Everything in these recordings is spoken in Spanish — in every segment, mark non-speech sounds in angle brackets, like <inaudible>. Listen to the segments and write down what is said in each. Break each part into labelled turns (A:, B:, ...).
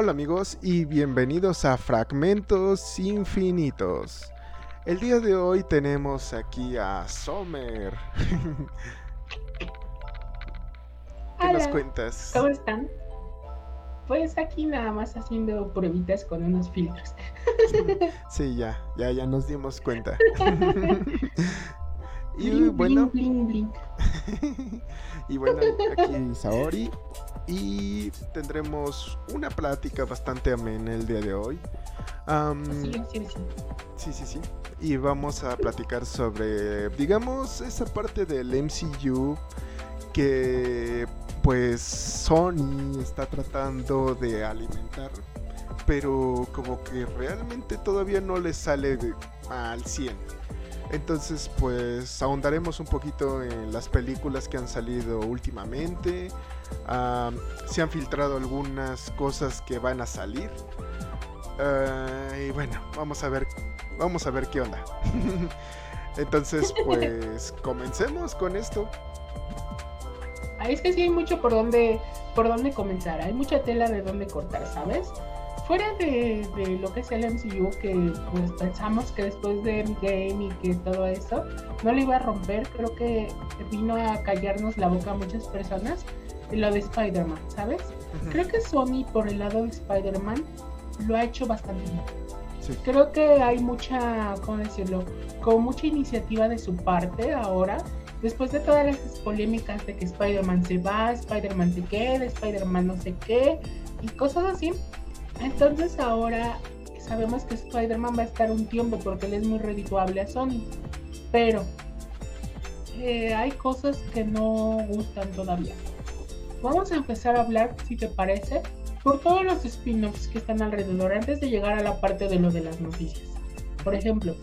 A: Hola amigos y bienvenidos a Fragmentos Infinitos. El día de hoy tenemos aquí a Sommer. <laughs> ¿Qué nos cuentas?
B: ¿Cómo están? Pues aquí nada más haciendo pruebitas con unos filtros. <laughs>
A: Sí, ya, ya, ya nos dimos cuenta. <laughs> y bueno. <laughs> y bueno, aquí Saori. Y tendremos una plática bastante amena el día de hoy.
B: sí, sí, sí.
A: Sí, sí, sí. Y vamos a platicar sobre, digamos, esa parte del MCU que pues Sony está tratando de alimentar, pero como que realmente todavía no le sale al 100. Entonces pues ahondaremos un poquito en las películas que han salido últimamente. se han filtrado algunas cosas que van a salir. Ah, y bueno, vamos a ver, vamos a ver qué onda. <laughs> Entonces pues <laughs> comencemos con esto
B: es que sí hay mucho por donde, por dónde comenzar, hay mucha tela de dónde cortar, ¿sabes? Fuera de, lo que es el MCU, que pues pensamos que después de Endgame y que todo eso no le iba a romper, creo que vino a callarnos la boca a muchas personas de lo de Spider-Man, ¿sabes? Creo que Sony por el lado de Spider-Man lo ha hecho bastante bien. Creo que hay mucha, ¿cómo decirlo? Como mucha iniciativa de su parte ahora después de todas las polémicas de que Spider-Man se va, Spider-Man se queda, Spider-Man no sé qué y cosas así. Entonces ahora sabemos que Spider-Man va a estar un tiempo porque él es muy redituable a Sony. Pero eh, hay cosas que no gustan todavía. Vamos a empezar a hablar, si te parece, por todos los spin-offs que están alrededor antes de llegar a la parte de lo de las noticias. Por ejemplo,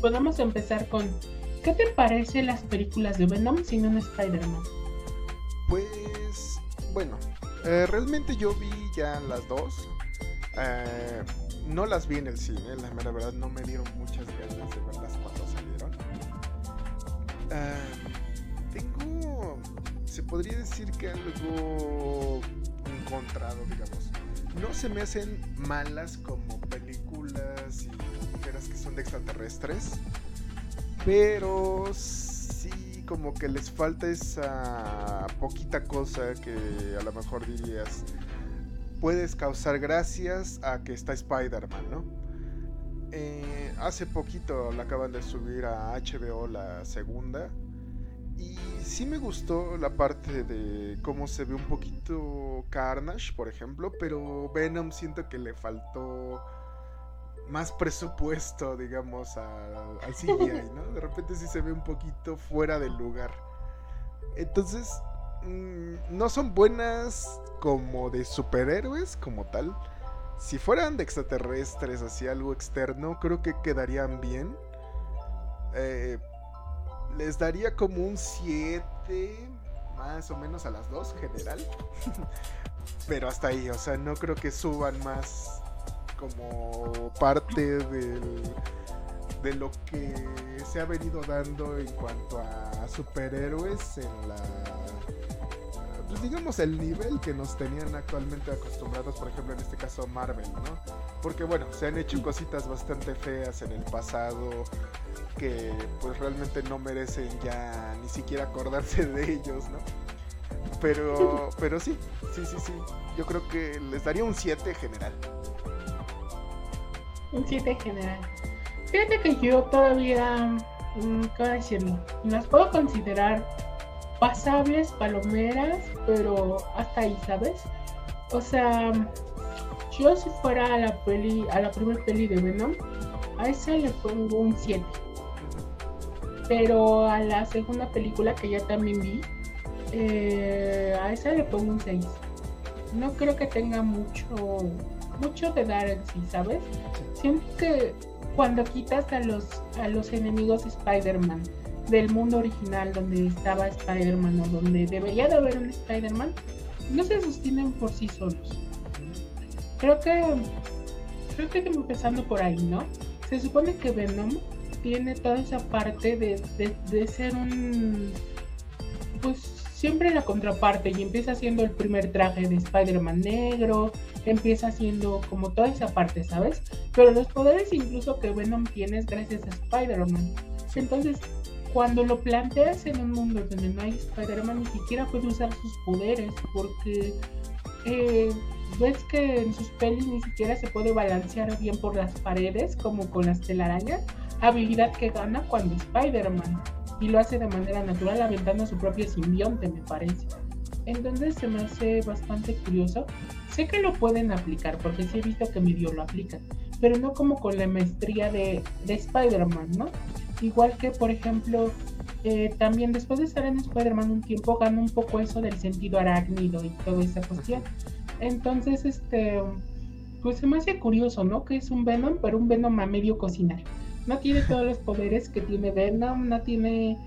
B: podemos empezar con ¿Qué te parece las películas de Venom sin un Spider-Man?
A: Pues, bueno, eh, realmente yo vi ya las dos. Eh, no las vi en el cine, la verdad no me dieron muchas ganas de verlas cuando salieron. Eh, tengo, se podría decir que algo encontrado, digamos. No se me hacen malas como películas y que son de extraterrestres pero sí como que les falta esa poquita cosa que a lo mejor dirías puedes causar gracias a que está Spider-Man, ¿no? Eh, hace poquito la acaban de subir a HBO la segunda y sí me gustó la parte de cómo se ve un poquito Carnage, por ejemplo, pero Venom siento que le faltó más presupuesto, digamos, al CGI, ¿no? De repente sí se ve un poquito fuera del lugar. Entonces, mm, no son buenas como de superhéroes, como tal. Si fueran de extraterrestres, así algo externo, creo que quedarían bien. Eh, les daría como un 7, más o menos a las dos, general. <laughs> Pero hasta ahí, o sea, no creo que suban más como parte del, de lo que se ha venido dando en cuanto a superhéroes en la pues digamos el nivel que nos tenían actualmente acostumbrados, por ejemplo en este caso Marvel, ¿no? Porque bueno, se han hecho cositas bastante feas en el pasado que pues realmente no merecen ya ni siquiera acordarse de ellos, ¿no? Pero <laughs> pero sí, sí, sí, sí. Yo creo que les daría un 7 general
B: un 7 general. Fíjate que yo todavía, mm, ¿cómo decirlo? Las puedo considerar pasables, palomeras, pero hasta ahí, ¿sabes? O sea, yo si fuera a la peli, a la primera peli de Venom, a esa le pongo un 7. Pero a la segunda película que ya también vi, eh, a esa le pongo un 6. No creo que tenga mucho mucho de dar en sí, ¿sabes? Siento que cuando quitas a los, a los enemigos Spider-Man del mundo original donde estaba Spider-Man o donde debería de haber un Spider-Man, no se sostienen por sí solos. Creo que creo que empezando por ahí, ¿no? Se supone que Venom tiene toda esa parte de, de, de ser un pues siempre la contraparte y empieza siendo el primer traje de Spider-Man negro, empieza siendo como toda esa parte, ¿sabes? Pero los poderes incluso que Venom tiene gracias a Spider-Man. Entonces, cuando lo planteas en un mundo donde no hay Spider-Man, ni siquiera puede usar sus poderes, porque eh, ves que en sus pelis ni siquiera se puede balancear bien por las paredes, como con las telarañas, habilidad que gana cuando Spider-Man, y lo hace de manera natural, aventando su propio simbionte, me parece. Entonces se me hace bastante curioso. Sé que lo pueden aplicar, porque sí he visto que medio lo aplican, pero no como con la maestría de, de Spider-Man, ¿no? Igual que, por ejemplo, eh, también después de estar en Spider-Man un tiempo, gana un poco eso del sentido arácnido y toda esa cuestión. Entonces, este, pues se me hace curioso, ¿no? Que es un Venom, pero un Venom a medio cocinar. No tiene todos los poderes que tiene Venom, no tiene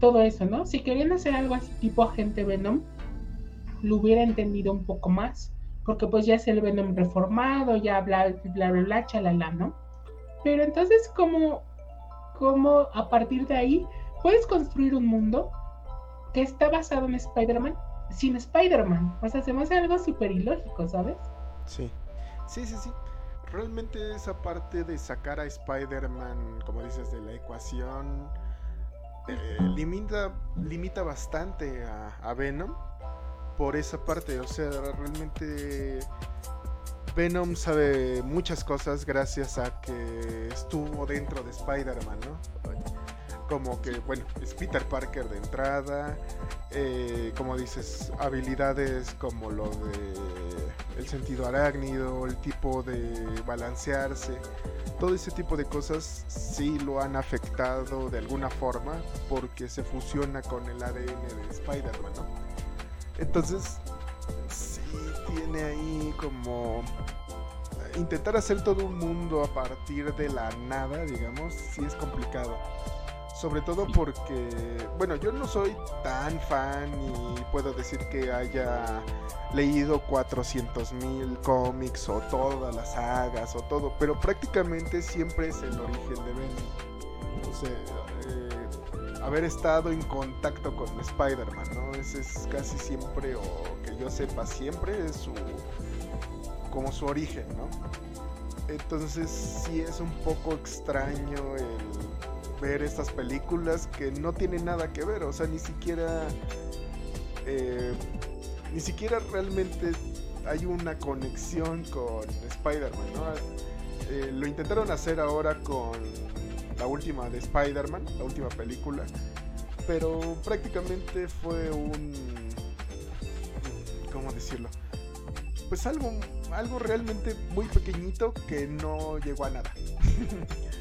B: todo eso, ¿no? Si querían hacer algo así tipo agente Venom, lo hubiera entendido un poco más, porque pues ya es el Venom reformado, ya bla, bla, bla, bla, chalala, ¿no? Pero entonces, como cómo a partir de ahí puedes construir un mundo que está basado en Spider-Man sin Spider-Man. O sea, se me hace algo súper ilógico, ¿sabes?
A: Sí, sí, sí, sí. Realmente esa parte de sacar a Spider-Man, como dices, de la ecuación, eh, limita, limita bastante a, a Venom por esa parte. O sea, realmente Venom sabe muchas cosas gracias a que estuvo dentro de Spider-Man, ¿no? Como que, bueno, es Peter Parker de entrada, eh, como dices, habilidades como lo de el sentido arácnido, el tipo de balancearse, todo ese tipo de cosas sí lo han afectado de alguna forma porque se fusiona con el ADN de Spider-Man, ¿no? Entonces, tiene ahí como intentar hacer todo un mundo a partir de la nada, digamos, sí es complicado. Sobre todo porque, bueno, yo no soy tan fan y puedo decir que haya leído 400 mil cómics o todas las sagas o todo, pero prácticamente siempre es el origen de Venom. O sea, eh, haber estado en contacto con Spider-Man, ¿no? Ese es casi siempre, o que yo sepa siempre, es su como su origen, ¿no? Entonces sí es un poco extraño el ver estas películas que no tienen nada que ver, o sea, ni siquiera... Eh, ni siquiera realmente hay una conexión con Spider-Man, ¿no? Eh, lo intentaron hacer ahora con la última de Spider-Man, la última película, pero prácticamente fue un... ¿Cómo decirlo? Pues algo algo realmente muy pequeñito que no llegó a nada. <laughs>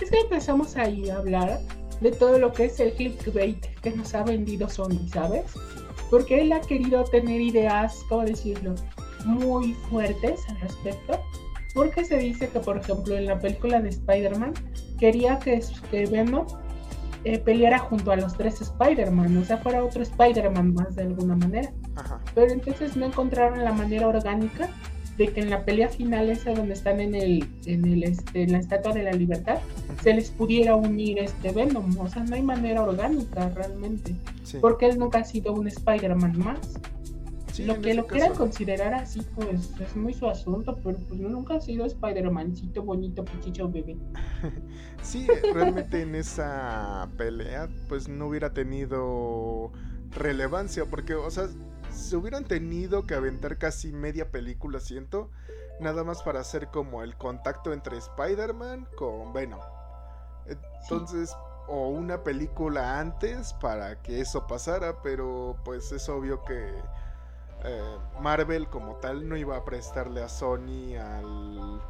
B: es que empezamos ahí a hablar de todo lo que es el clickbait que nos ha vendido Sony, ¿sabes? Porque él ha querido tener ideas, ¿cómo decirlo? Muy fuertes al respecto. Porque se dice que, por ejemplo, en la película de Spider-Man, quería que, que Venom eh, peleara junto a los tres Spider-Man, o sea, fuera otro Spider-Man más de alguna manera. Pero entonces no encontraron la manera orgánica de que en la pelea final esa donde están en el en el este en la estatua de la libertad se les pudiera unir este Venom. O sea no hay manera orgánica realmente. Porque él nunca ha sido un Spider-Man más. Lo que lo quieran considerar así pues es muy su asunto pero pues nunca ha sido Spider-Mancito bonito pichicho bebé. <laughs>
A: Sí realmente en esa pelea pues no hubiera tenido relevancia porque o sea se hubieran tenido que aventar casi media película, siento, nada más para hacer como el contacto entre Spider-Man con Venom. Entonces, o una película antes para que eso pasara, pero pues es obvio que eh, Marvel como tal no iba a prestarle a Sony al,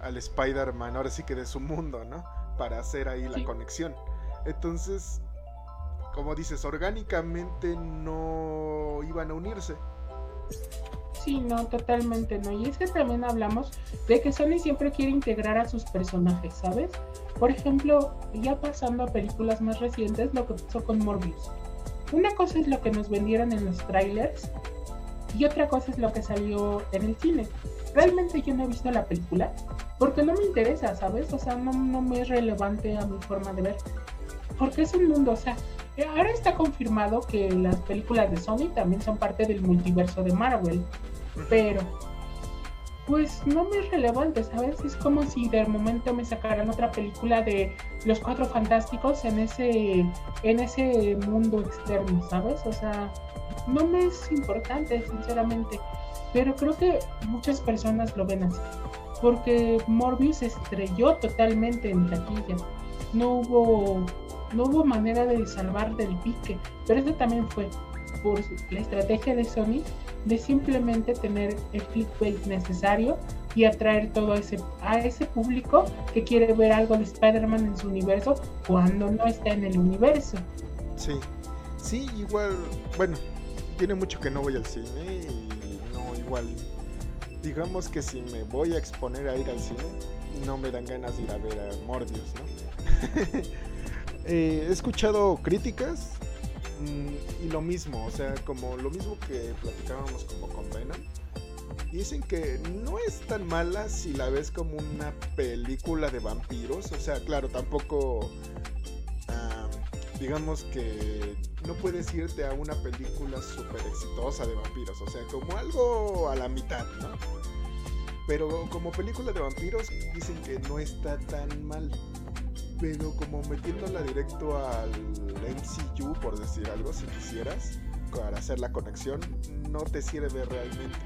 A: al Spider-Man, ahora sí que de su mundo, ¿no? Para hacer ahí la conexión. Entonces, como dices, orgánicamente no iban a unirse.
B: Sí, no, totalmente no. Y es que también hablamos de que Sony siempre quiere integrar a sus personajes, ¿sabes? Por ejemplo, ya pasando a películas más recientes, lo que pasó con Morbius. Una cosa es lo que nos vendieron en los trailers y otra cosa es lo que salió en el cine. Realmente yo no he visto la película porque no me interesa, ¿sabes? O sea, no, no me es relevante a mi forma de ver. Porque es un mundo, o sea, ahora está confirmado que las películas de Sony también son parte del multiverso de Marvel, pero pues no me es relevante, ¿sabes? Es como si de momento me sacaran otra película de los cuatro fantásticos en ese, en ese mundo externo, ¿sabes? O sea, no me es importante, sinceramente. Pero creo que muchas personas lo ven así. Porque Morbius estrelló totalmente en taquilla. No hubo, no hubo manera de salvar del pique. Pero eso también fue por la estrategia de Sony de simplemente tener el clickbait necesario y atraer todo ese, a ese público que quiere ver algo de Spider-Man en su universo cuando no está en el universo.
A: Sí, sí, igual, bueno, tiene mucho que no voy al cine y no igual. Digamos que si me voy a exponer a ir al cine, no me dan ganas de ir a ver a Morbius, ¿no? <laughs> Eh, he escuchado críticas Mm, y lo mismo, o sea, como lo mismo que platicábamos como con Venom. Dicen que no es tan mala si la ves como una película de vampiros. O sea, claro, tampoco. digamos que no puedes irte a una película súper exitosa de vampiros. O sea, como algo a la mitad, ¿no? Pero como película de vampiros dicen que no está tan mal pero como metiéndola directo al MCU, por decir algo, si quisieras, para hacer la conexión, no te sirve realmente.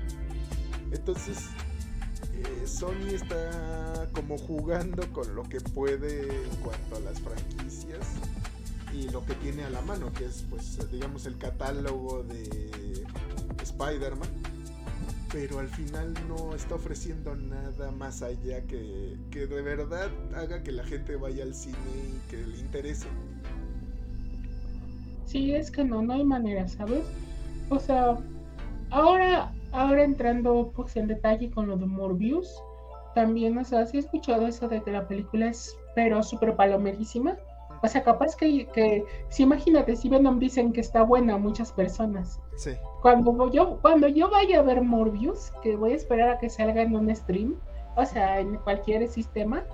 A: Entonces, eh, Sony está como jugando con lo que puede en cuanto a las franquicias y lo que tiene a la mano, que es, pues, digamos, el catálogo de Spider-Man pero al final no está ofreciendo nada más allá que, que de verdad haga que la gente vaya al cine y que le interese.
B: Sí, es que no, no hay manera, ¿sabes? O sea, ahora, ahora entrando pues en detalle con lo de Morbius, también, o sea, sí he escuchado eso de que la película es pero súper palomerísima. O sea, capaz que, que, si imagínate, si Venom dicen que está buena a muchas personas.
A: Sí.
B: Cuando yo, cuando yo vaya a ver Morbius, que voy a esperar a que salga en un stream, o sea, en cualquier sistema,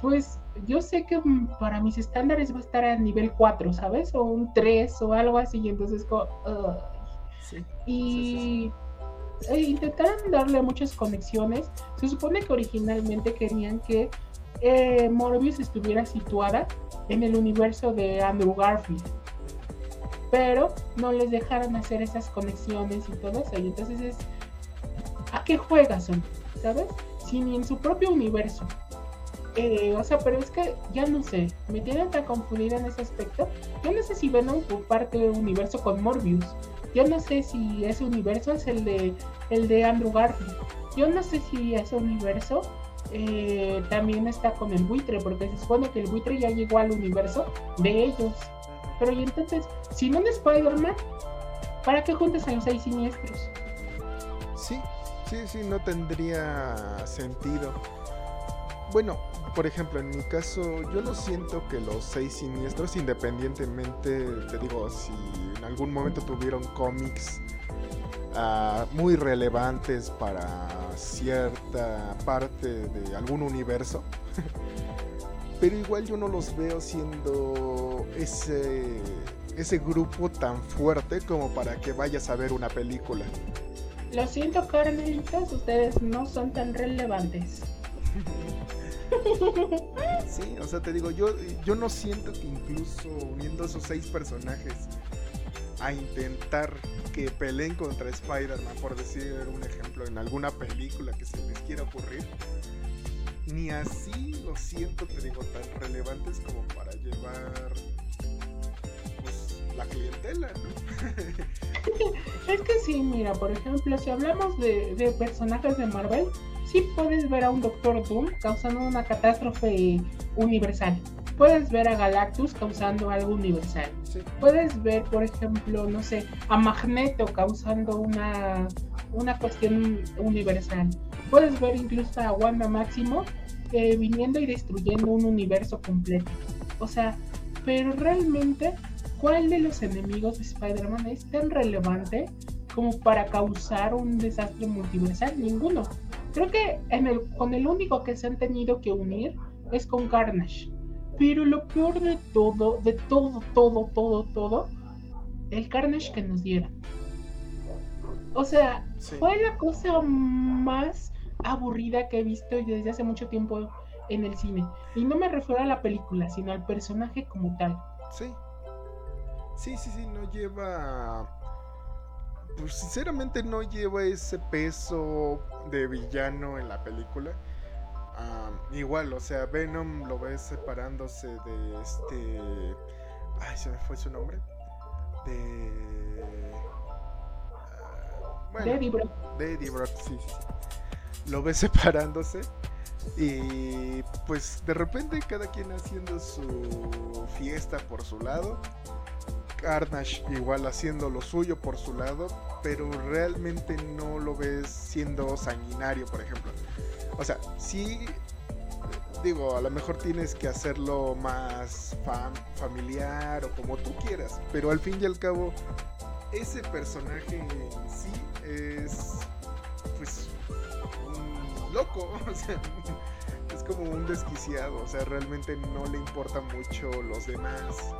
B: pues yo sé que para mis estándares va a estar a nivel 4, ¿sabes? O un 3 o algo así, y entonces sí. Y e intentaron darle muchas conexiones. Se supone que originalmente querían que eh, Morbius estuviera situada en el universo de Andrew Garfield. Pero no les dejaron hacer esas conexiones y todo eso. Y entonces es, ¿a qué juegas son? ¿Sabes? Si ni en su propio universo. Eh, o sea, pero es que ya no sé, me tienen tan confundida en ese aspecto. Yo no sé si Venom comparte un universo con Morbius. Yo no sé si ese universo es el de el de Andrew Garfield. Yo no sé si ese universo eh, también está con el buitre, porque se supone que el buitre ya llegó al universo de ellos. Pero y entonces, si no es Spider-Man, ¿para qué juntas a los seis siniestros?
A: Sí, sí, sí, no tendría sentido. Bueno, por ejemplo, en mi caso, yo no siento que los seis siniestros, independientemente, te digo, si en algún momento tuvieron cómics uh, muy relevantes para cierta parte de algún universo. <laughs> Pero igual yo no los veo siendo ese, ese grupo tan fuerte como para que vayas a ver una película.
B: Lo siento, carnelitos, ustedes no son tan relevantes. <laughs>
A: sí, o sea, te digo, yo, yo no siento que incluso uniendo esos seis personajes a intentar que peleen contra Spider-Man, por decir un ejemplo, en alguna película que se les quiera ocurrir, ni así lo siento, te digo, tan relevantes como para llevar pues, la clientela, ¿no? <laughs>
B: es que sí, mira, por ejemplo, si hablamos de, de personajes de Marvel, sí puedes ver a un Doctor Doom causando una catástrofe universal puedes ver a Galactus causando algo universal. Puedes ver, por ejemplo, no sé, a Magneto causando una, una cuestión universal. Puedes ver incluso a Wanda Máximo eh, viniendo y destruyendo un universo completo. O sea, pero realmente, ¿cuál de los enemigos de Spider-Man es tan relevante como para causar un desastre multiversal? Ninguno. Creo que en el, con el único que se han tenido que unir es con Carnage Pero lo peor de todo, de todo, todo, todo, todo, el Carnage que nos dieron. O sea, fue la cosa más aburrida que he visto desde hace mucho tiempo en el cine. Y no me refiero a la película, sino al personaje como tal.
A: Sí. Sí, sí, sí, no lleva... Pues sinceramente no lleva ese peso de villano en la película. Igual, o sea, Venom lo ves separándose de este... Ay, se me fue su nombre. De...
B: Uh, bueno, Eddie Brock.
A: De Eddie Brock, sí. Lo ves <laughs> separándose. Y pues de repente cada quien haciendo su fiesta por su lado. Carnage igual haciendo lo suyo por su lado, pero realmente no lo ves siendo sanguinario, por ejemplo. O sea, sí, digo, a lo mejor tienes que hacerlo más familiar o como tú quieras, pero al fin y al cabo, ese personaje en sí es, pues, loco, <laughs> o sea, es como un desquiciado, o sea, realmente no le importa mucho los demás.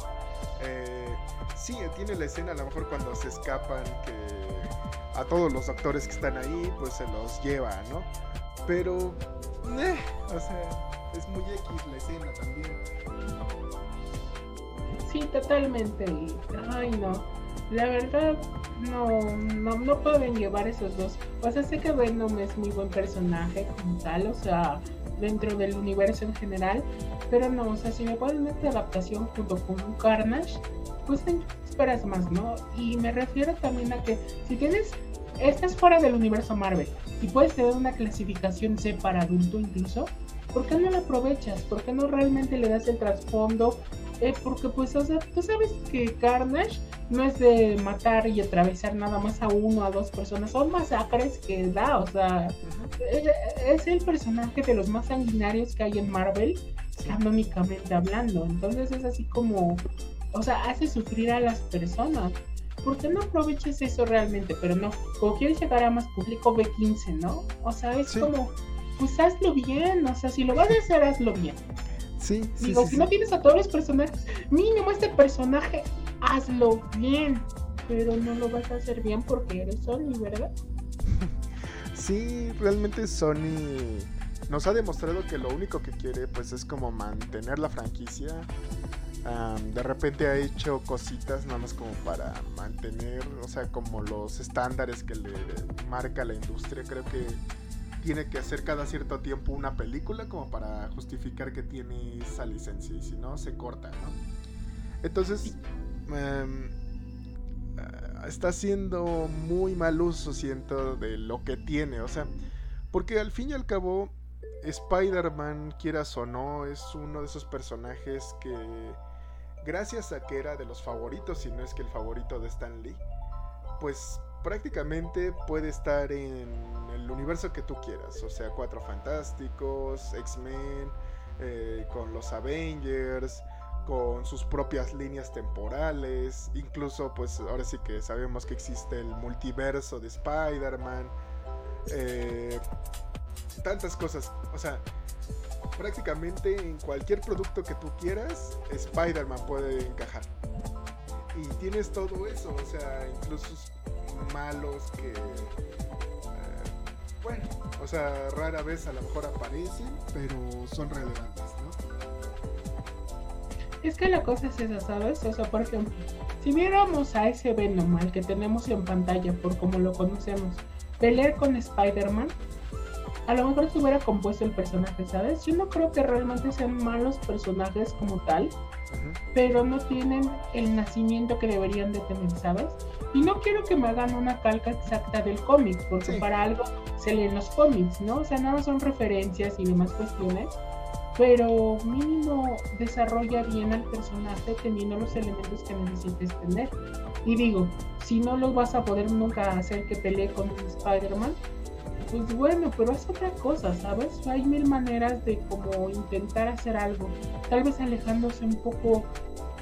A: Eh, sí, tiene la escena a lo mejor cuando se escapan, que a todos los actores que están ahí, pues se los lleva, ¿no? Pero, eh, o sea, es muy X la escena también.
B: Sí, totalmente. Ay, no. La verdad, no, no, no pueden llevar esos dos. O sea, sé que Venom es muy buen personaje como tal, o sea, dentro del universo en general, pero no, o sea, si me ponen esta adaptación junto con Carnage, pues esperas más, ¿no? Y me refiero también a que si tienes, estás fuera del universo Marvel y puedes tener una clasificación C para adulto incluso, ¿por qué no la aprovechas? ¿Por qué no realmente le das el trasfondo? Eh, porque pues, o sea, tú sabes que Carnage no es de matar y atravesar nada más a uno, a dos personas, son masacres que da, o sea, es el personaje de los más sanguinarios que hay en Marvel, canónicamente hablando, entonces es así como, o sea, hace sufrir a las personas. ¿Por qué no aproveches eso realmente? Pero no, como quieres llegar a más público, B15, ¿no? O sea, es como, pues hazlo bien, o sea, si lo vas a hacer, hazlo bien.
A: Sí,
B: sí. Digo, si no tienes a todos los personajes, mínimo este personaje, hazlo bien. Pero no lo vas a hacer bien porque eres Sony, ¿verdad? <laughs>
A: sí, realmente Sony nos ha demostrado que lo único que quiere pues es como mantener la franquicia. De repente ha hecho cositas nada más como para mantener, o sea, como los estándares que le marca la industria. Creo que tiene que hacer cada cierto tiempo una película como para justificar que tiene esa licencia y si no se corta, ¿no? Entonces em, eh, está haciendo muy mal uso, siento, de lo que tiene, o sea, porque al fin y al cabo Spider-Man, quieras o no, es uno de esos personajes que gracias a que era de los favoritos, si no es que el favorito de Stan Lee, pues prácticamente puede estar en el universo que tú quieras, o sea, Cuatro Fantásticos, X-Men, eh, con los Avengers, con sus propias líneas temporales, incluso pues ahora sí que sabemos que existe el multiverso de Spider-Man, eh, tantas cosas, o sea, prácticamente en cualquier producto que tú quieras, Spider-Man puede encajar. Y tienes todo eso, o sea, incluso malos que, eh, bueno, o sea, rara vez a lo mejor aparecen, pero son relevantes, ¿no?
B: Es que la cosa es esa, ¿sabes? O sea, por ejemplo, si viéramos a ese Venom al que tenemos en pantalla, por como lo conocemos, pelear con Spider-Man, a lo mejor se hubiera compuesto el personaje, ¿sabes? Yo no creo que realmente sean malos personajes como tal, pero no tienen el nacimiento que deberían de tener, ¿sabes? Y no quiero que me hagan una calca exacta del cómic, porque para algo se leen los cómics, ¿no? O sea, nada son referencias y demás cuestiones, pero mínimo desarrolla bien al personaje teniendo los elementos que necesites tener. Y digo, si no lo vas a poder nunca hacer que pelee con Spider-Man, pues bueno, pero es otra cosa, ¿sabes? Hay mil maneras de como intentar hacer algo, tal vez alejándose un poco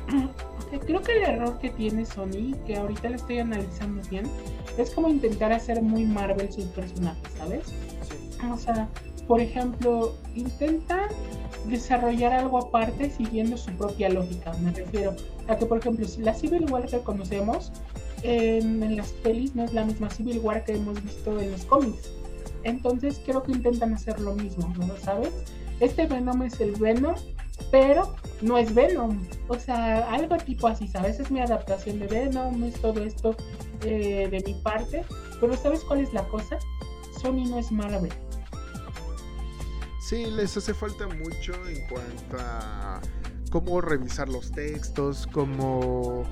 B: <clears throat> creo que el error que tiene Sony, que ahorita lo estoy analizando bien, es como intentar hacer muy Marvel sus personajes, ¿sabes? O sea, por ejemplo, intentan desarrollar algo aparte siguiendo su propia lógica. Me refiero a que, por ejemplo, si la Civil War que conocemos en, las pelis no es la misma Civil War que hemos visto en los cómics. Entonces creo que intentan hacer lo mismo, ¿no sabes? Este Venom es el Venom, pero no es Venom. O sea, algo tipo así, ¿sabes? Es mi adaptación de Venom, es todo esto eh, de mi parte. Pero ¿sabes cuál es la cosa? Sony no es Marvel.
A: Sí, les hace falta mucho en cuanto a cómo revisar los textos, cómo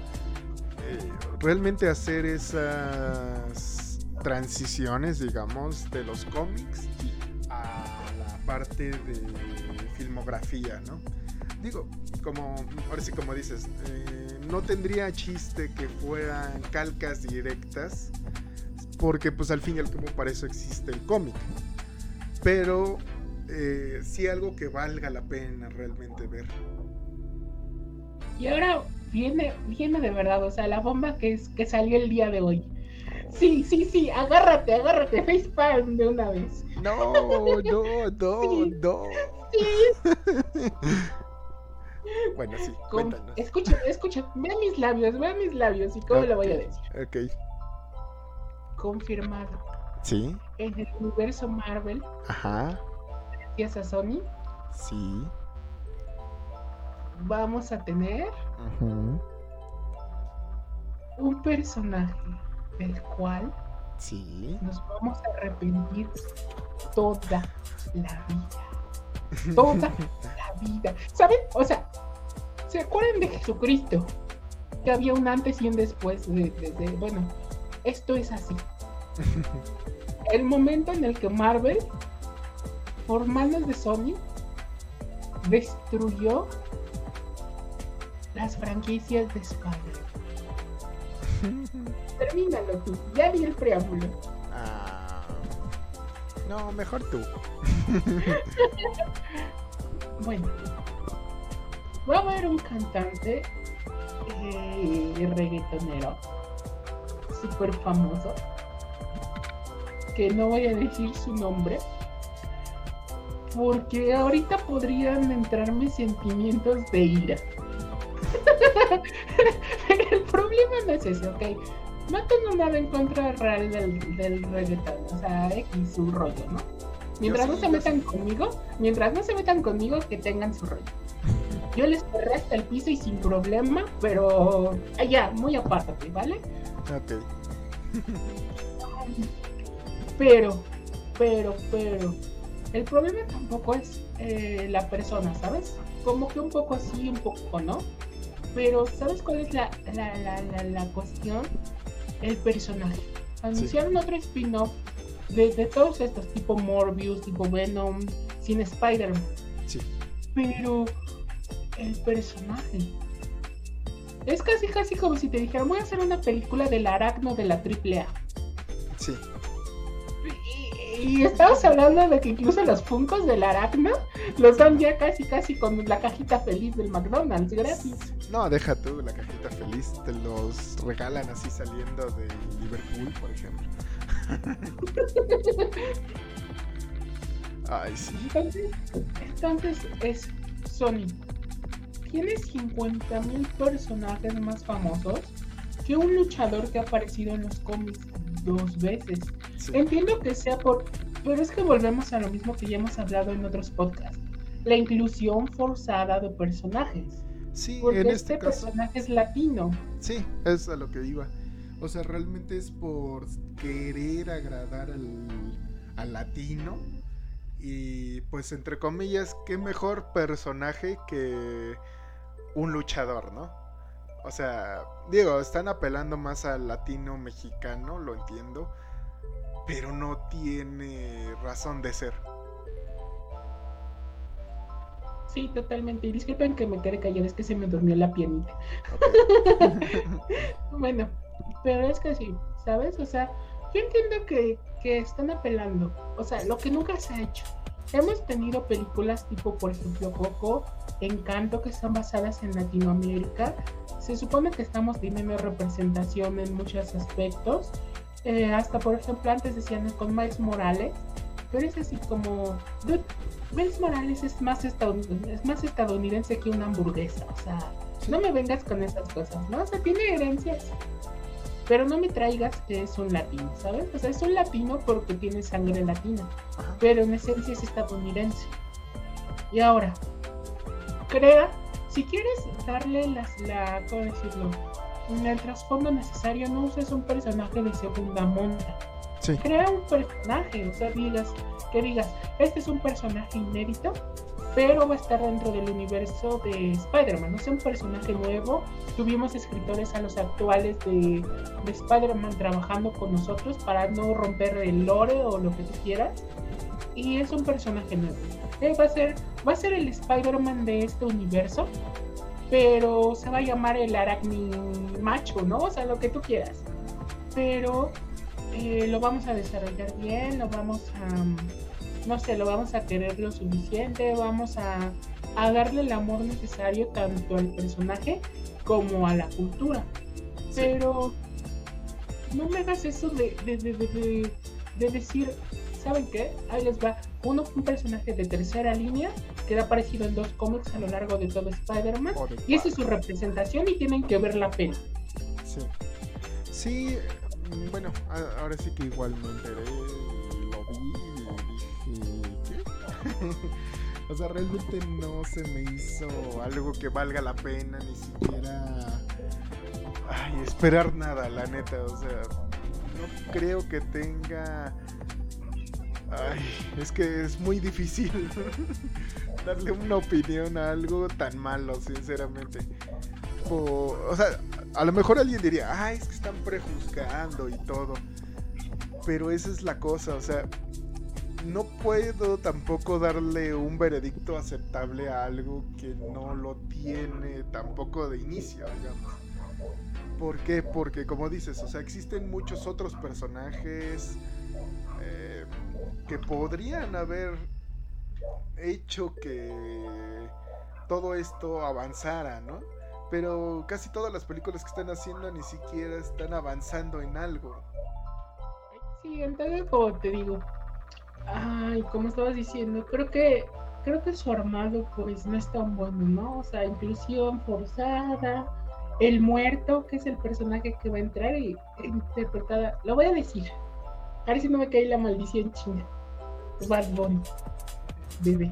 A: eh, realmente hacer esas transiciones, digamos, de los cómics a la parte de filmografía, ¿no? Digo, como, ahora sí como dices, eh, no tendría chiste que fueran calcas directas, porque pues al fin y al cabo para eso existe el cómic. Pero eh, sí algo que valga la pena realmente ver.
B: Y ahora viene, viene de verdad, o sea, la bomba que, es, que salió el día de hoy. Sí, sí, sí, agárrate, agárrate, facepalm de una vez.
A: No, no, no, no. Sí. bueno, sí, cuéntanos.
B: Escucha, escucha, ve mis labios, ve mis labios y cómo lo voy a decir.
A: Ok.
B: Confirmado.
A: Sí.
B: En el universo Marvel.
A: Ajá.
B: Gracias a Sony.
A: Sí
B: vamos a tener un personaje del cual nos vamos a arrepentir toda la vida. <laughs> Toda la vida. ¿Saben? O sea, ¿se acuerdan de Jesucristo? Que había un antes y un después de, de bueno, esto es así. <laughs> El momento en el que Marvel, por manos de Sony, destruyó las franquicias de Spider. <laughs> Termínalo tú, ya vi el preámbulo.
A: Ah, no, mejor tú. <laughs>
B: bueno, va a haber un cantante eh, reggaetonero súper famoso que no voy a decir su nombre porque ahorita podrían entrarme sentimientos de ira. <laughs> el problema no es ese, ok. No tengo nada en contra real del, del reggaetón, o sea, X su rollo, ¿no? Mientras no se metan conmigo, mientras no se metan conmigo, que tengan su rollo. Yo les hasta el piso y sin problema, pero allá, muy aparte, ¿vale?
A: Ok. <laughs>
B: pero, pero, pero, el problema tampoco es eh, la persona, ¿sabes? Como que un poco así, un poco, ¿no? Pero, ¿sabes cuál es la, la, la, la, cuestión? El personaje. Anunciaron otro spin-off de, de, todos estos, tipo Morbius, tipo Venom, sin Spider-Man.
A: Sí.
B: Pero el personaje. Es casi, casi como si te dijeran, voy a hacer una película del aracno de la AAA.
A: Sí.
B: Y estamos hablando de que incluso los funcos del aracno los dan ya casi casi con la cajita feliz del McDonald's gratis.
A: No, deja tú la cajita feliz, te los regalan así saliendo de Liverpool, por ejemplo. <laughs> Ay, sí.
B: Entonces, entonces es Sony. Tiene 50.000 personajes más famosos que un luchador que ha aparecido en los cómics dos veces. Entiendo que sea por... Pero es que volvemos a lo mismo que ya hemos hablado en otros podcasts. La inclusión forzada de personajes.
A: Sí,
B: Porque
A: en
B: este,
A: este caso.
B: personaje es latino.
A: Sí, es a lo que iba. O sea, realmente es por querer agradar al, al latino. Y pues entre comillas, qué mejor personaje que un luchador, ¿no? O sea, digo, están apelando más al latino mexicano, lo entiendo, pero no tiene razón de ser.
B: Sí, totalmente. Y disculpen que me quede callada, es que se me durmió la pianita. <laughs> bueno, pero es que sí, ¿sabes? O sea, yo entiendo que, que están apelando. O sea, lo que nunca se ha hecho. Hemos tenido películas tipo, por ejemplo, Coco, Encanto, que están basadas en Latinoamérica. Se supone que estamos teniendo representación en muchos aspectos. Eh, hasta, por ejemplo, antes decían con Miles Morales, pero es así como. Miles Morales es más, estadounidense, es más estadounidense que una hamburguesa. O sea, no me vengas con esas cosas, ¿no? O sea, tiene herencias. Pero no me traigas que es un latino, ¿sabes? O sea, es un latino porque tiene sangre latina. Pero en esencia es estadounidense. Y ahora, crea, si quieres darle las, la, ¿cómo decirlo? En el trasfondo necesario, no uses un personaje de segunda monta. Crea un personaje, o sea, digas, que digas, este es un personaje inédito, pero va a estar dentro del universo de Spider-Man, no es un personaje nuevo. Tuvimos escritores a los actuales de, de Spider-Man trabajando con nosotros para no romper el lore o lo que tú quieras. Y es un personaje nuevo. Eh, va, a ser, va a ser el Spider-Man de este universo, pero se va a llamar el Aracni Macho, ¿no? O sea, lo que tú quieras. Pero eh, lo vamos a desarrollar bien, lo vamos a, no sé, lo vamos a querer lo suficiente, vamos a, darle el amor necesario tanto al personaje como a la cultura. Pero no me hagas eso de, de, decir, ¿saben qué? Ahí les va. Uno, un personaje de tercera línea que ha aparecido en dos cómics a lo largo de todo Spider-Man. Y esa es su representación y tienen que ver la pena.
A: Sí. Sí, Mm, bueno, ahora sí que igual me enteré, lo vi y dije, ¿qué? <laughs> o sea, realmente no se me hizo algo que valga la pena, ni siquiera ay, esperar nada, la neta, o sea, no creo que tenga... Ay, es que es muy difícil <laughs> darle una opinión a algo tan malo, sinceramente. O sea, a lo mejor alguien diría, ay, es que están prejuzgando y todo. Pero esa es la cosa, o sea, no puedo tampoco darle un veredicto aceptable a algo que no lo tiene tampoco de inicio, digamos. ¿Por qué? Porque como dices, o sea, existen muchos otros personajes que podrían haber hecho que todo esto avanzara, ¿no? pero casi todas las películas que están haciendo ni siquiera están avanzando en algo.
B: Sí, entonces como te digo, ay, como estabas diciendo, creo que creo que su armado pues no es tan bueno, ¿no? O sea, inclusión forzada, el muerto, que es el personaje que va a entrar y interpretada, lo voy a decir, a ver si no me cae la maldición china. Bad Bunny, bebé.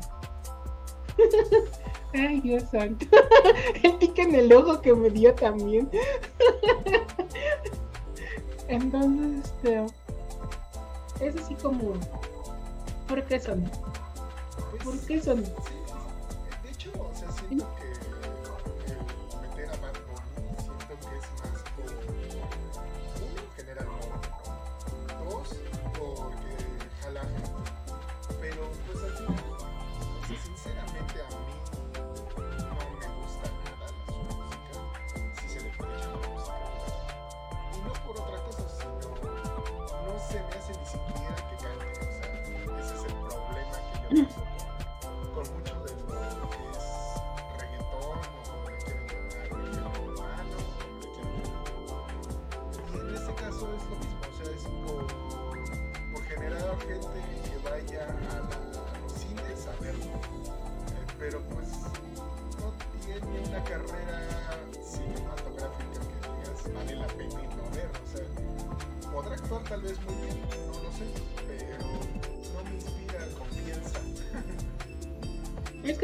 B: <laughs> Ay, Dios santo. <laughs> El tique en el ojo que me dio también. <laughs> Entonces, este. Es así como. ¿Por qué son? ¿Por qué son?
A: De hecho, o sea,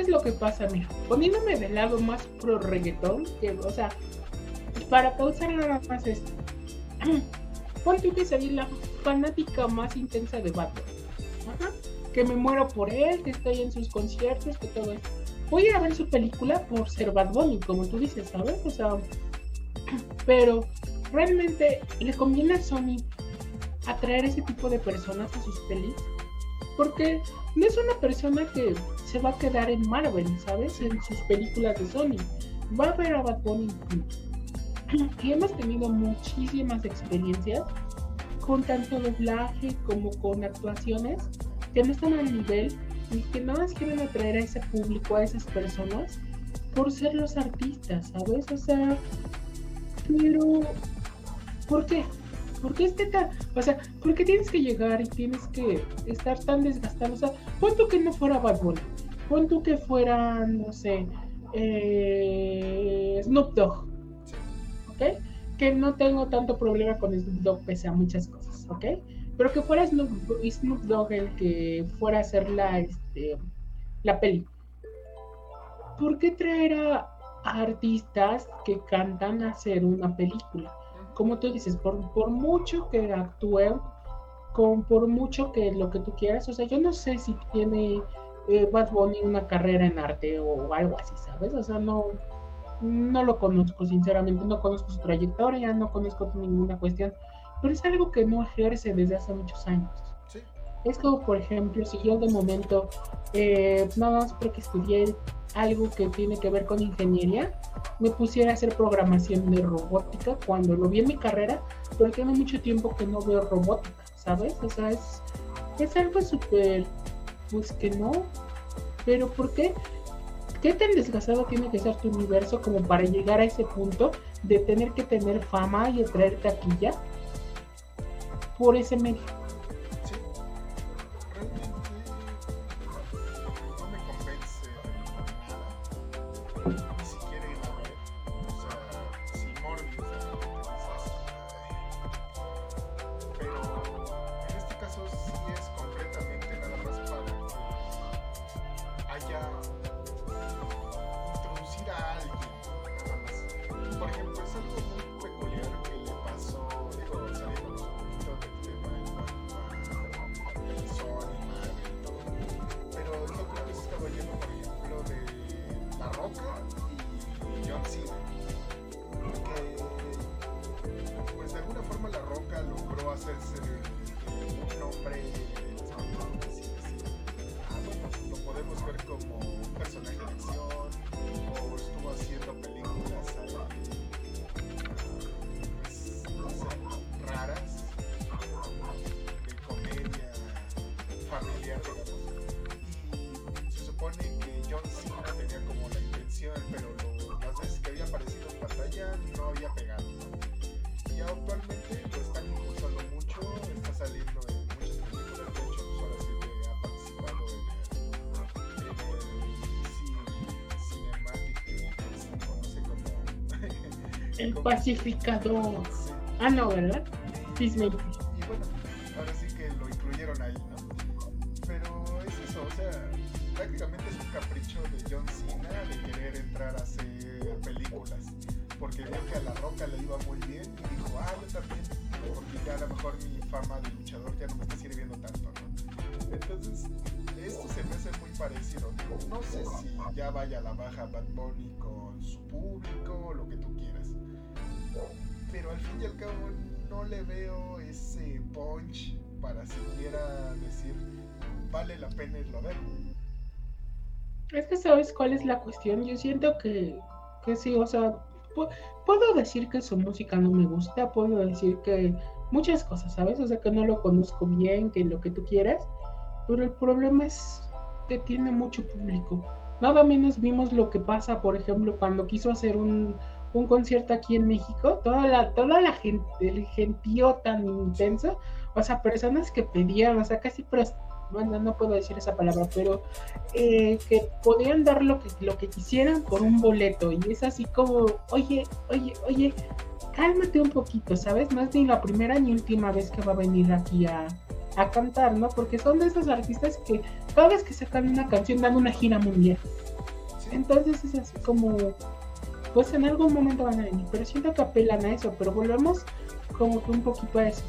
A: Lo que
B: pasa, mira, poniéndome del lado más pro reggaetón, o sea, para causar nada más esto. <clears throat> Pon tú que soy la fanática más intensa de Batman. Ajá. Que me muero por él, que estoy en sus conciertos, que todo eso. Voy a ver su película por ser Bad Bunny, como tú dices, ¿sabes? O sea, <clears throat> pero realmente le conviene a Sony atraer ese tipo de personas a sus pelis porque no es una persona que se va a quedar en Marvel, ¿sabes? En sus películas de Sony. Va a ver a Bad Bunny. Y hemos tenido muchísimas experiencias con tanto doblaje como con actuaciones que no están al nivel y que nada más quieren atraer a ese público, a esas personas, por ser los artistas, ¿sabes? O sea, pero ¿por qué? ¿Por qué este tan, o sea, por qué tienes que llegar y tienes que estar tan desgastado? O sea, pon que no fuera Bad Bunny, pon que fuera, no sé, eh, Snoop Dogg, ¿ok? Que no tengo tanto problema con Snoop Dogg pese a muchas cosas, ¿ok? Pero que fuera Snoop, Snoop Dogg el que fuera a hacer la, este, la peli. ¿Por qué traer a artistas que cantan a hacer una película? Como tú dices, por, por mucho que actúen, con, por mucho que lo que tú quieras, o sea, yo no sé si tiene eh, Bad Bunny una carrera en arte o algo así, ¿sabes? O sea, no, no lo conozco, sinceramente, no conozco su trayectoria, no conozco ninguna cuestión, pero es algo que no ejerce desde hace muchos años. Es como, por ejemplo, si yo de momento, eh, nada más porque estudié algo que tiene que ver con ingeniería, me pusiera a hacer programación de robótica cuando lo vi en mi carrera, pero tengo mucho tiempo que no veo robótica, ¿sabes? O sea, es, es algo súper, pues que no, pero ¿por qué? ¿Qué tan desgastado tiene que ser tu universo como para llegar a ese punto de tener que tener fama y traer taquilla por ese medio?
A: Y John Cena. Que, pues de alguna forma La Roca logró hacerse un nombre El pacificador. Ah, no, ¿verdad? Disney. No le veo ese punch para siquiera decir vale la pena irlo a ver.
B: Es que sabes cuál es la cuestión. Yo siento que, que sí, o sea, puedo decir que su música no me gusta, puedo decir que muchas cosas, ¿sabes? O sea, que no lo conozco bien, que lo que tú quieras, pero el problema es que tiene mucho público. Nada menos vimos lo que pasa, por ejemplo, cuando quiso hacer un, un concierto aquí en México, toda la, toda la gente, el gentío tan intenso, o sea, personas que pedían, o sea, casi, bueno, no puedo decir esa palabra, pero eh, que podían dar lo que, lo que quisieran por un boleto, y es así como, oye, oye, oye, cálmate un poquito, ¿sabes? No es ni la primera ni última vez que va a venir aquí a, a cantar, ¿no? Porque son de esos artistas que cada vez que sacan una canción dan una gira mundial. Entonces es así como, pues en algún momento van a venir, pero siento que apelan a eso, pero volvemos como que un poquito a eso.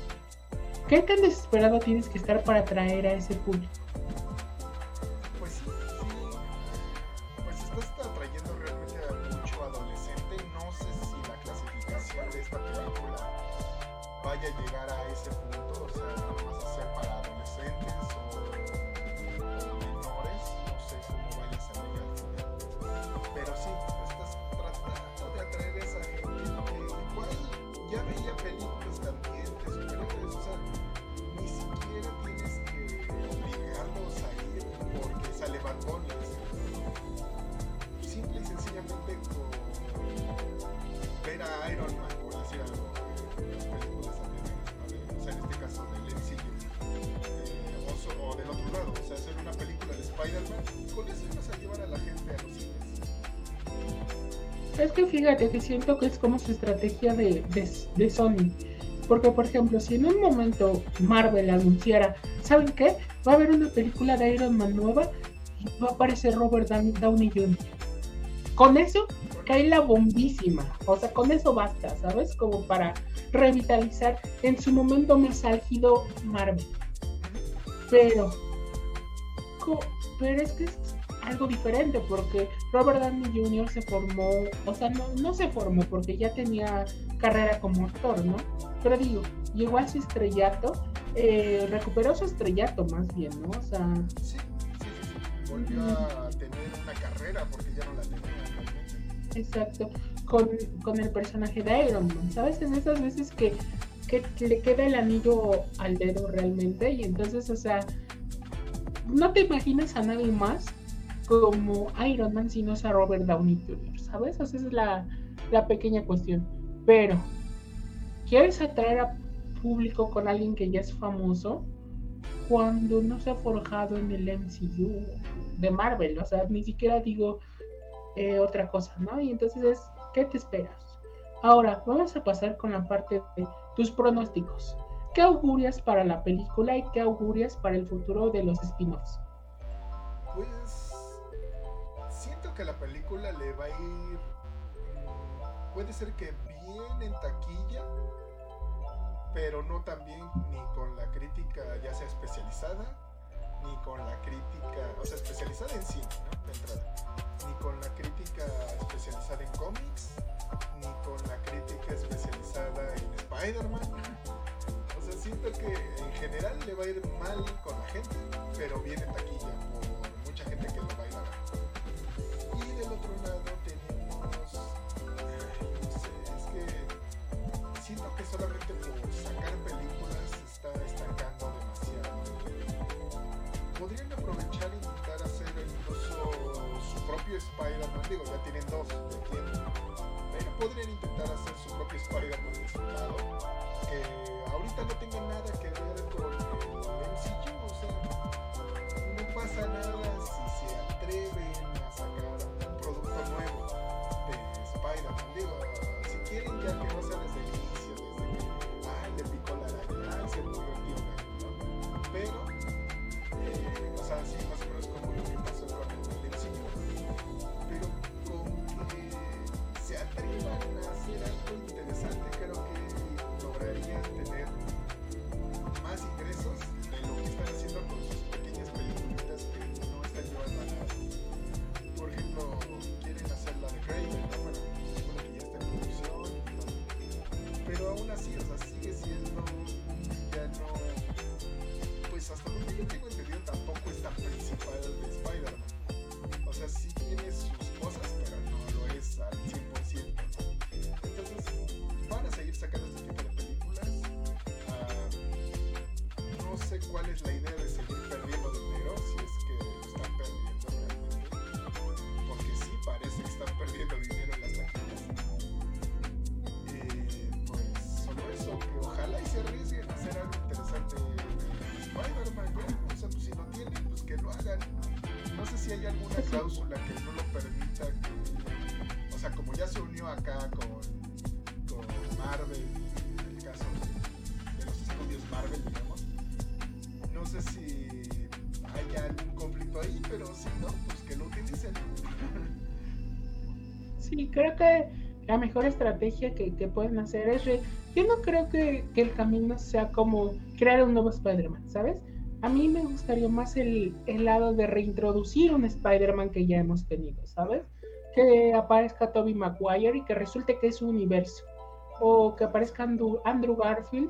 B: ¿Qué tan desesperado tienes que estar para atraer a ese público? Es que fíjate que siento que es como su estrategia de, de, Sony. Porque, por ejemplo, si en un momento Marvel anunciara, ¿saben qué? Va a haber una película de Iron Man nueva y va a aparecer Robert Downey Jr. Con eso cae la bombísima. O sea, con eso basta, ¿sabes? Como para revitalizar en su momento más álgido Marvel. Pero, pero es que es algo diferente porque Robert Downey Jr. se formó, o sea, no, no se formó porque ya tenía carrera como actor, ¿no? Pero digo, llegó a su estrellato, eh, recuperó su estrellato más bien, ¿no? O sea...
A: Sí, sí, sí, volvió a tener una carrera porque ya no la tenía.
B: Exacto, con, con el personaje de Iron Man, ¿sabes? En esas veces que, que le queda el anillo al dedo realmente y entonces, o sea, no te imaginas a nadie más como Iron Man si no es a Robert Downey Jr., ¿sabes? esa es la, pequeña cuestión. Pero, ¿quieres atraer a público con alguien que ya es famoso cuando no se ha forjado en el MCU de Marvel? O sea, ni siquiera digo eh, otra cosa, ¿no? Y entonces es, ¿qué te esperas? Ahora, vamos a pasar con la parte de tus pronósticos. ¿Qué augurias para la película y qué augurias para el futuro de los spin-offs?
A: Pues que la película le va a ir. Puede ser que bien en taquilla, pero no tan bien ni con la crítica ya sea especializada, ni con la crítica, o sea, especializada en cine. De entrada. Ni con la crítica especializada en cómics, ni con la crítica especializada en Spider-Man. O sea, siento que en general le va a ir mal con la gente, pero bien en taquilla, por mucha gente que lo va a ir a ver del otro lado tenemos, no sé, es que siento que solamente por sacar películas se está estancando demasiado. Podrían aprovechar e intentar hacer incluso su propio Spider-Man, digo, ya tienen dos, ya tienen, pero podrían intentar hacer su propio Spider-Man de su lado, que ahorita no tenga nada que ver con el MCU, o sea, no pasa nada si se atreven quieren ya que no sea desde el inicio, desde que, ay, le picó la araña, ay, se murió el. Pero, eh, o sea, sí, más cuál es la idea de seguir perdiendo dinero, si es que lo están perdiendo realmente. Porque sí parece que están perdiendo dinero en las ojalá y se arriesguen a hacer algo interesante Spider-Man, O sea, pues si no tienen, pues que lo hagan. No sé si hay alguna cláusula que no lo permita que. O sea, como ya se unió acá con, con Marvel, en el caso de los estudios Marvel. No sé si hay algún conflicto ahí, pero si no, pues que lo utilicen. <laughs>
B: Sí, creo que la mejor estrategia que, que pueden hacer es yo no creo que, el camino sea como crear un nuevo Spider-Man, ¿sabes? A mí me gustaría más el, lado de reintroducir un Spider-Man que ya hemos tenido, ¿sabes? Que aparezca Toby Maguire y que resulte que es su universo. O que aparezca Andrew, Andrew Garfield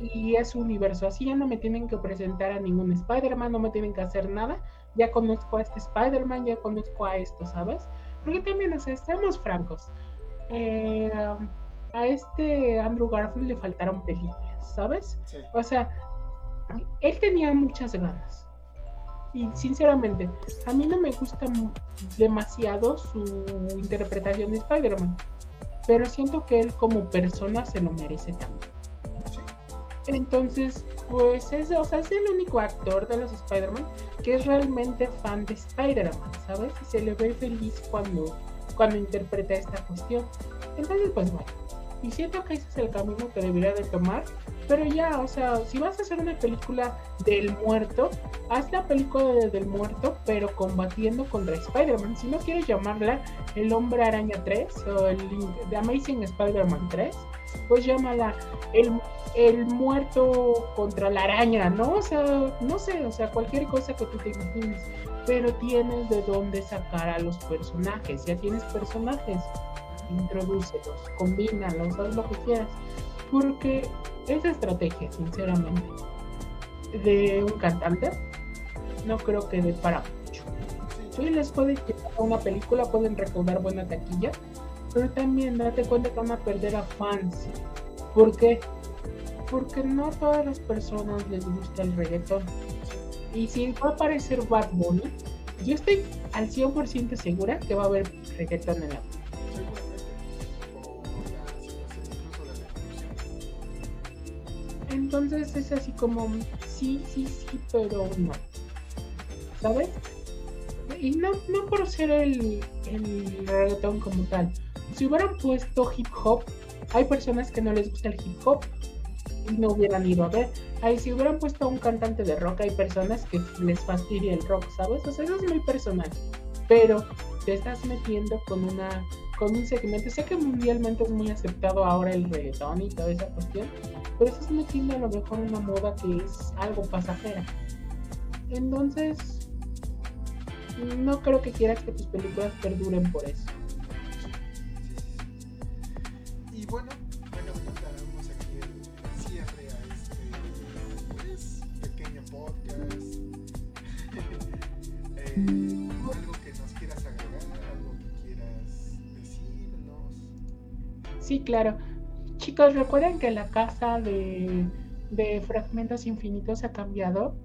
B: y es su universo. Así ya no me tienen que presentar a ningún Spider-Man, no me tienen que hacer nada. Ya conozco a este Spider-Man, ya conozco a esto, ¿sabes? Porque también, o sea, estamos francos. Eh, a este Andrew Garfield le faltaron películas, ¿sabes? O sea, él tenía muchas ganas. Y sinceramente, a mí no me gusta demasiado su interpretación de Spider-Man. Pero siento que él como persona se lo merece también. Entonces, pues es, o sea, es el único actor de los Spider-Man que es realmente fan de Spider-Man, ¿sabes? Y se le ve feliz cuando, cuando interpreta esta cuestión. Entonces, pues bueno, y siento que ese es el camino que debería de tomar. Pero ya, o sea, si vas a hacer una película del muerto, haz la película del muerto, pero combatiendo contra Spider-Man. Si no quieres llamarla El Hombre Araña 3 o el Amazing Spider-Man 3, pues llámala el, el muerto contra la araña, ¿no? O sea, no sé, o sea, cualquier cosa que tú te imagines. Pero tienes de dónde sacar a los personajes, ya tienes personajes introdúcelos, combínalos, haz lo que quieras. Porque esa estrategia, sinceramente, de un cantante, no creo que dé para mucho. Sí, les puede llegar a una película, pueden recaudar buena taquilla, pero también date cuenta que van a perder a fans. ¿Por qué? Porque no a todas las personas les gusta el reggaetón. Y si va a aparecer Bad Bunny, yo estoy al 100% segura que va a haber reggaetón en la Entonces es así como, sí, sí, sí, pero no. ¿Sabes? Y no, no por ser el, el reggaetón como tal. Si hubieran puesto hip hop, hay personas que no les gusta el hip hop y no hubieran ido a ver. Ahí si hubieran puesto a un cantante de rock, hay personas que les fastidia el rock, ¿sabes? O sea, eso es muy personal. Pero te estás metiendo con una con un segmento. Sé que mundialmente es muy aceptado ahora el reggaetón y toda esa cuestión, pero estás metiendo a lo mejor una moda que es algo pasajera. Entonces, no creo que quieras que tus películas perduren por eso.
A: Y bueno, bueno, daremos aquí cierre a este pues, pequeño podcast. <laughs> eh,
B: Sí, claro. Chicos, recuerden que la casa de, Fragmentos Infinitos ha cambiado.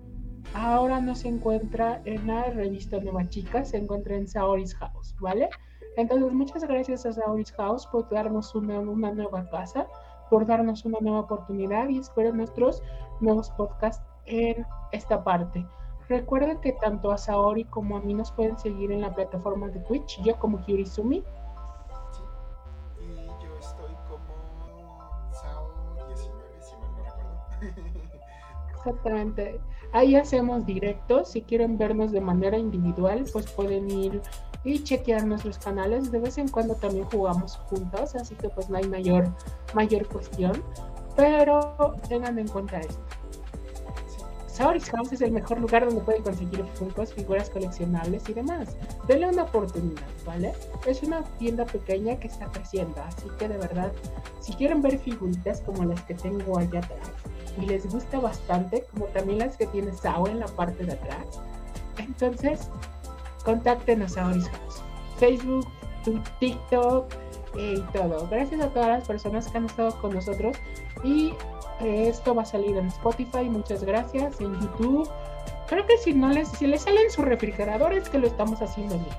B: Ahora no se encuentra en la revista Nueva Chica, se encuentra en Saoris House, ¿vale? Entonces, muchas gracias a Saoris House por darnos una, una nueva casa, por darnos una nueva oportunidad y espero nuestros nuevos podcasts en esta parte. Recuerden que tanto a Saori como a mí nos pueden seguir en la plataforma de Twitch, yo como Kyurizumi. Exactamente. Ahí hacemos directos. Si quieren vernos de manera individual, pues pueden ir y chequear nuestros canales. De vez en cuando también jugamos juntos, así que pues no hay mayor, mayor cuestión. Pero tengan en cuenta esto. Saoris House es el mejor lugar donde pueden conseguir Funkos, figuras coleccionables y demás. Denle una oportunidad, ¿vale? Es una tienda pequeña que está creciendo, así que de verdad, si quieren ver figuritas como las que tengo allá atrás y les gusta bastante, como también las que tiene Sao en la parte de atrás, entonces contáctenos a House. Facebook, TikTok eh, y todo. Gracias a todas las personas que han estado con nosotros y eh, esto va a salir en Spotify, muchas gracias, en YouTube. Creo que si no les, si les sale en su refrigerador es que lo estamos haciendo bien.